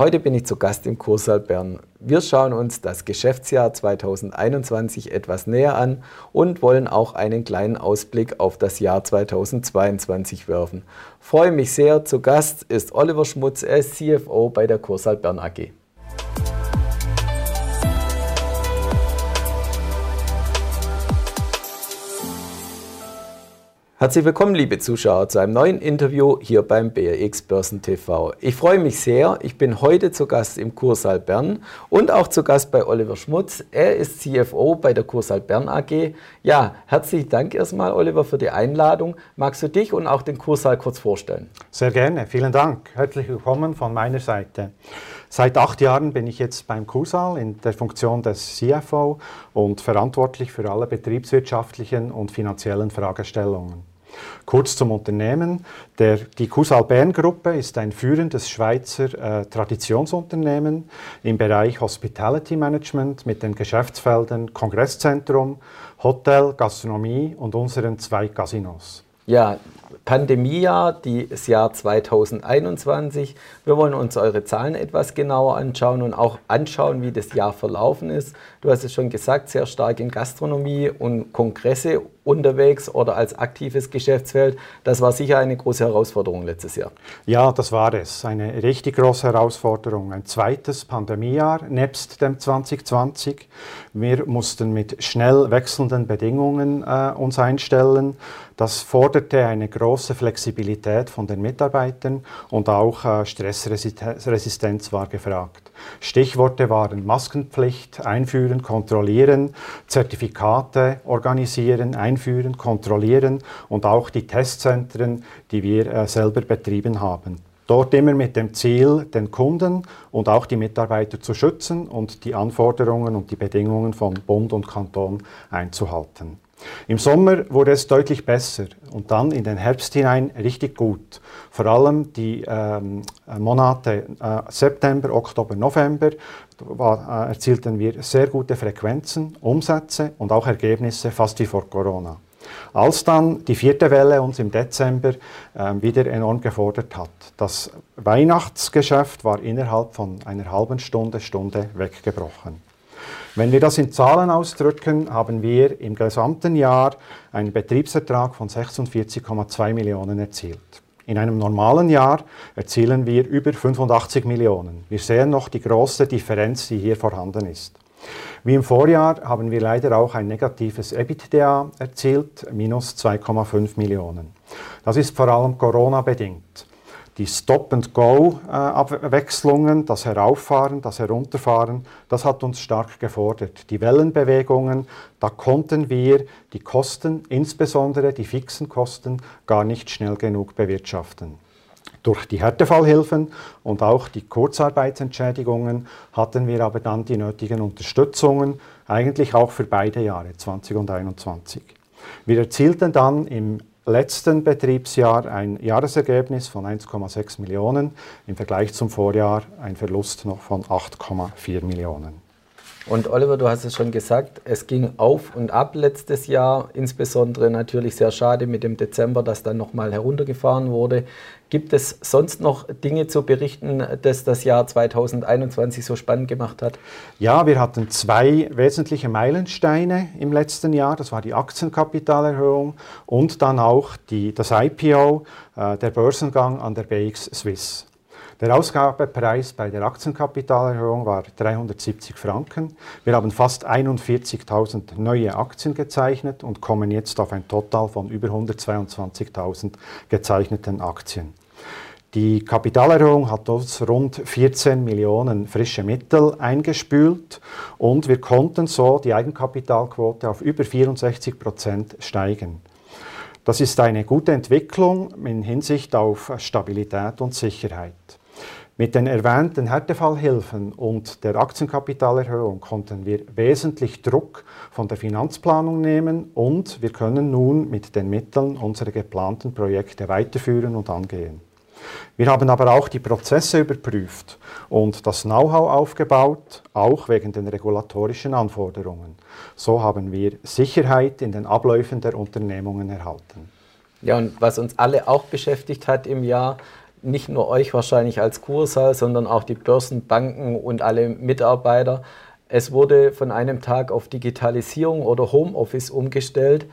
Heute bin ich zu Gast im Kursaal Bern. Wir schauen uns das Geschäftsjahr 2021 etwas näher an und wollen auch einen kleinen Ausblick auf das Jahr 2022 werfen. Freue mich sehr. Zu Gast ist Oliver Schmutz, er ist CFO bei der Kursaal Bern AG. Herzlich willkommen, liebe Zuschauer, zu einem neuen Interview hier beim BRX Börsen TV. Ich freue mich sehr. Ich bin heute zu Gast im Kursaal Bern und auch zu Gast bei Oliver Schmutz. Er ist CFO bei der Kursaal Bern AG. Ja, herzlichen Dank erstmal, Oliver, für die Einladung. Magst du dich und auch den Kursaal kurz vorstellen? Sehr gerne. Vielen Dank. Herzlich willkommen von meiner Seite. Seit acht Jahren bin ich jetzt beim Kursaal in der Funktion des CFO und verantwortlich für alle betriebswirtschaftlichen und finanziellen Fragestellungen. Kurz zum Unternehmen. Der, die Kusal Bern Gruppe ist ein führendes Schweizer äh, Traditionsunternehmen im Bereich Hospitality Management mit den Geschäftsfeldern Kongresszentrum, Hotel, Gastronomie und unseren zwei Casinos. Ja, Pandemiejahr, das Jahr 2021. Wir wollen uns eure Zahlen etwas genauer anschauen und auch anschauen, wie das Jahr verlaufen ist. Du hast es schon gesagt, sehr stark in Gastronomie und Kongresse unterwegs oder als aktives Geschäftsfeld. Das war sicher eine große Herausforderung letztes Jahr. Ja, das war es. Eine richtig große Herausforderung. Ein zweites Pandemiejahr nebst dem 2020. Wir mussten mit schnell wechselnden Bedingungen äh, uns einstellen. Das forderte eine große Flexibilität von den Mitarbeitern und auch äh, Stressresistenz war gefragt. Stichworte waren Maskenpflicht, einführen, kontrollieren, Zertifikate organisieren, einführen, kontrollieren und auch die Testzentren, die wir äh, selber betrieben haben. Dort immer mit dem Ziel, den Kunden und auch die Mitarbeiter zu schützen und die Anforderungen und die Bedingungen von Bund und Kanton einzuhalten. Im Sommer wurde es deutlich besser und dann in den Herbst hinein richtig gut. Vor allem die ähm, Monate äh, September, Oktober, November war, äh, erzielten wir sehr gute Frequenzen, Umsätze und auch Ergebnisse, fast wie vor Corona. Als dann die vierte Welle uns im Dezember äh, wieder enorm gefordert hat. Das Weihnachtsgeschäft war innerhalb von einer halben Stunde, Stunde weggebrochen. Wenn wir das in Zahlen ausdrücken, haben wir im gesamten Jahr einen Betriebsertrag von 46,2 Millionen erzielt. In einem normalen Jahr erzielen wir über 85 Millionen. Wir sehen noch die große Differenz, die hier vorhanden ist. Wie im Vorjahr haben wir leider auch ein negatives EBITDA erzielt, minus 2,5 Millionen. Das ist vor allem Corona-bedingt die Stop-and-Go-Abwechslungen, das Herauffahren, das Herunterfahren, das hat uns stark gefordert. Die Wellenbewegungen, da konnten wir die Kosten, insbesondere die fixen Kosten, gar nicht schnell genug bewirtschaften. Durch die Härtefallhilfen und auch die Kurzarbeitsentschädigungen hatten wir aber dann die nötigen Unterstützungen, eigentlich auch für beide Jahre, 20 und 21. Wir erzielten dann im letzten Betriebsjahr ein Jahresergebnis von 1,6 Millionen, im Vergleich zum Vorjahr ein Verlust noch von 8,4 Millionen. Und Oliver, du hast es schon gesagt, es ging auf und ab letztes Jahr, insbesondere natürlich sehr schade mit dem Dezember, dass dann nochmal heruntergefahren wurde. Gibt es sonst noch Dinge zu berichten, dass das Jahr 2021 so spannend gemacht hat? Ja, wir hatten zwei wesentliche Meilensteine im letzten Jahr. Das war die Aktienkapitalerhöhung und dann auch die, das IPO, äh, der Börsengang an der BX Swiss. Der Ausgabepreis bei der Aktienkapitalerhöhung war 370 Franken. Wir haben fast 41.000 neue Aktien gezeichnet und kommen jetzt auf ein Total von über 122.000 gezeichneten Aktien. Die Kapitalerhöhung hat uns rund 14 Millionen frische Mittel eingespült und wir konnten so die Eigenkapitalquote auf über 64 Prozent steigen. Das ist eine gute Entwicklung in Hinsicht auf Stabilität und Sicherheit. Mit den erwähnten Härtefallhilfen und der Aktienkapitalerhöhung konnten wir wesentlich Druck von der Finanzplanung nehmen und wir können nun mit den Mitteln unsere geplanten Projekte weiterführen und angehen. Wir haben aber auch die Prozesse überprüft und das Know-how aufgebaut, auch wegen den regulatorischen Anforderungen. So haben wir Sicherheit in den Abläufen der Unternehmungen erhalten. Ja, und was uns alle auch beschäftigt hat im Jahr, nicht nur euch wahrscheinlich als Kursaal, sondern auch die Börsenbanken und alle Mitarbeiter. Es wurde von einem Tag auf Digitalisierung oder Homeoffice umgestellt.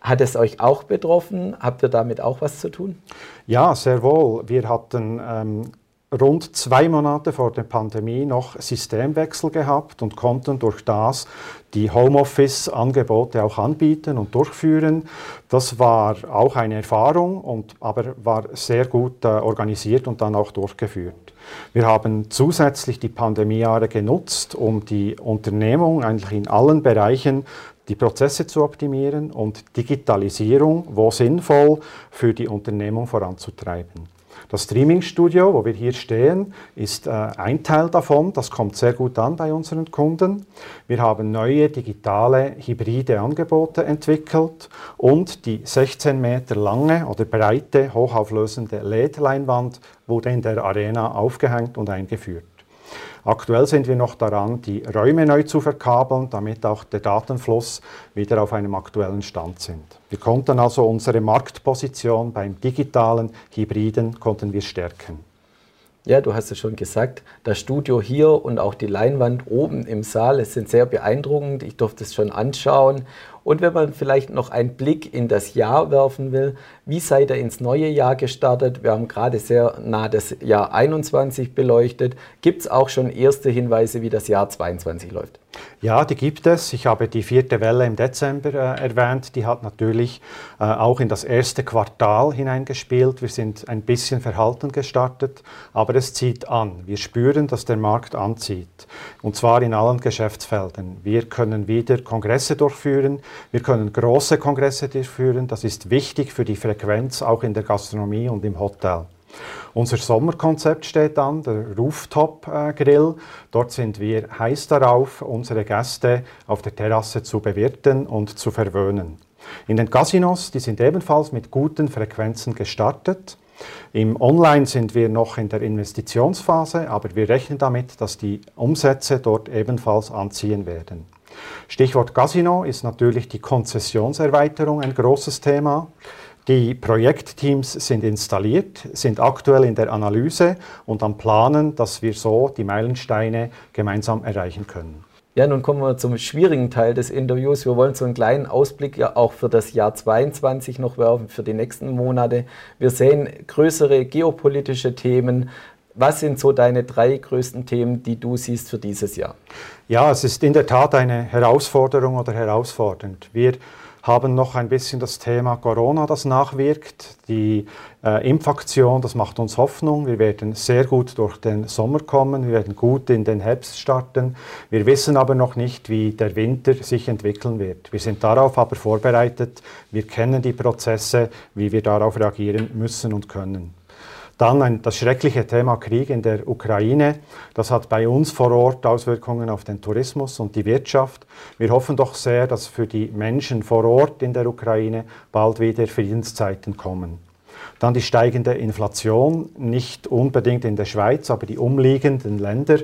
Hat es euch auch betroffen? Habt ihr damit auch was zu tun? Ja, sehr wohl. Wir hatten ähm, rund zwei Monate vor der Pandemie noch Systemwechsel gehabt und konnten durch das die Homeoffice-Angebote auch anbieten und durchführen. Das war auch eine Erfahrung, und, aber war sehr gut äh, organisiert und dann auch durchgeführt. Wir haben zusätzlich die Pandemiejahre genutzt, um die Unternehmung eigentlich in allen Bereichen die Prozesse zu optimieren und Digitalisierung, wo sinnvoll, für die Unternehmung voranzutreiben. Das Streaming-Studio, wo wir hier stehen, ist äh, ein Teil davon. Das kommt sehr gut an bei unseren Kunden. Wir haben neue digitale hybride Angebote entwickelt und die 16 Meter lange oder breite hochauflösende LED-Leinwand wurde in der Arena aufgehängt und eingeführt. Aktuell sind wir noch daran, die Räume neu zu verkabeln, damit auch der Datenfluss wieder auf einem aktuellen Stand sind. Wir konnten also unsere Marktposition beim digitalen Hybriden konnten wir stärken. Ja, du hast es schon gesagt, das Studio hier und auch die Leinwand oben im Saal, es sind sehr beeindruckend. Ich durfte es schon anschauen und wenn man vielleicht noch einen Blick in das Jahr werfen will, wie seid ihr ins neue Jahr gestartet? Wir haben gerade sehr nah das Jahr 21 beleuchtet. Gibt es auch schon erste Hinweise, wie das Jahr 22 läuft? Ja, die gibt es. Ich habe die vierte Welle im Dezember äh, erwähnt. Die hat natürlich äh, auch in das erste Quartal hineingespielt. Wir sind ein bisschen verhalten gestartet, aber es zieht an. Wir spüren, dass der Markt anzieht. Und zwar in allen Geschäftsfeldern. Wir können wieder Kongresse durchführen. Wir können große Kongresse durchführen. Das ist wichtig für die Frequenz auch in der Gastronomie und im Hotel. Unser Sommerkonzept steht an, der Rooftop-Grill. Dort sind wir heiß darauf, unsere Gäste auf der Terrasse zu bewirten und zu verwöhnen. In den Casinos, die sind ebenfalls mit guten Frequenzen gestartet. Im Online sind wir noch in der Investitionsphase, aber wir rechnen damit, dass die Umsätze dort ebenfalls anziehen werden. Stichwort Casino ist natürlich die Konzessionserweiterung ein großes Thema. Die Projektteams sind installiert, sind aktuell in der Analyse und am Planen, dass wir so die Meilensteine gemeinsam erreichen können. Ja, nun kommen wir zum schwierigen Teil des Interviews. Wir wollen so einen kleinen Ausblick ja auch für das Jahr 2022 noch werfen, für die nächsten Monate. Wir sehen größere geopolitische Themen, was sind so deine drei größten Themen, die du siehst für dieses Jahr? Ja, es ist in der Tat eine Herausforderung oder herausfordernd. Wir haben noch ein bisschen das Thema Corona, das nachwirkt. Die äh, Impfaktion, das macht uns Hoffnung. Wir werden sehr gut durch den Sommer kommen. Wir werden gut in den Herbst starten. Wir wissen aber noch nicht, wie der Winter sich entwickeln wird. Wir sind darauf aber vorbereitet. Wir kennen die Prozesse, wie wir darauf reagieren müssen und können. Dann ein, das schreckliche Thema Krieg in der Ukraine. Das hat bei uns vor Ort Auswirkungen auf den Tourismus und die Wirtschaft. Wir hoffen doch sehr, dass für die Menschen vor Ort in der Ukraine bald wieder Friedenszeiten kommen. Dann die steigende Inflation, nicht unbedingt in der Schweiz, aber die umliegenden Länder.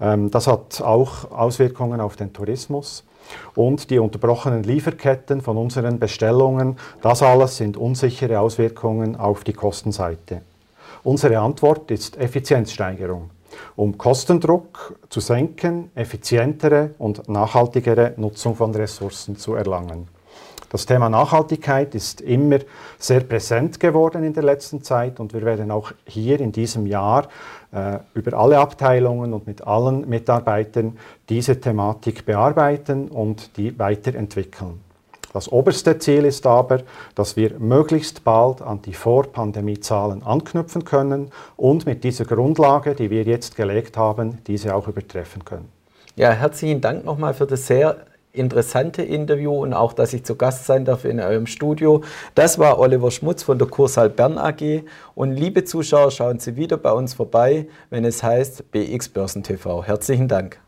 Ähm, das hat auch Auswirkungen auf den Tourismus und die unterbrochenen Lieferketten von unseren Bestellungen. Das alles sind unsichere Auswirkungen auf die Kostenseite. Unsere Antwort ist Effizienzsteigerung, um Kostendruck zu senken, effizientere und nachhaltigere Nutzung von Ressourcen zu erlangen. Das Thema Nachhaltigkeit ist immer sehr präsent geworden in der letzten Zeit und wir werden auch hier in diesem Jahr äh, über alle Abteilungen und mit allen Mitarbeitern diese Thematik bearbeiten und die weiterentwickeln. Das oberste Ziel ist aber, dass wir möglichst bald an die Vorpandemiezahlen anknüpfen können und mit dieser Grundlage, die wir jetzt gelegt haben, diese auch übertreffen können. Ja, herzlichen Dank nochmal für das sehr interessante Interview und auch, dass ich zu Gast sein darf in eurem Studio. Das war Oliver Schmutz von der Kursaal Bern AG. Und liebe Zuschauer, schauen Sie wieder bei uns vorbei, wenn es heißt BX Börsen TV. Herzlichen Dank.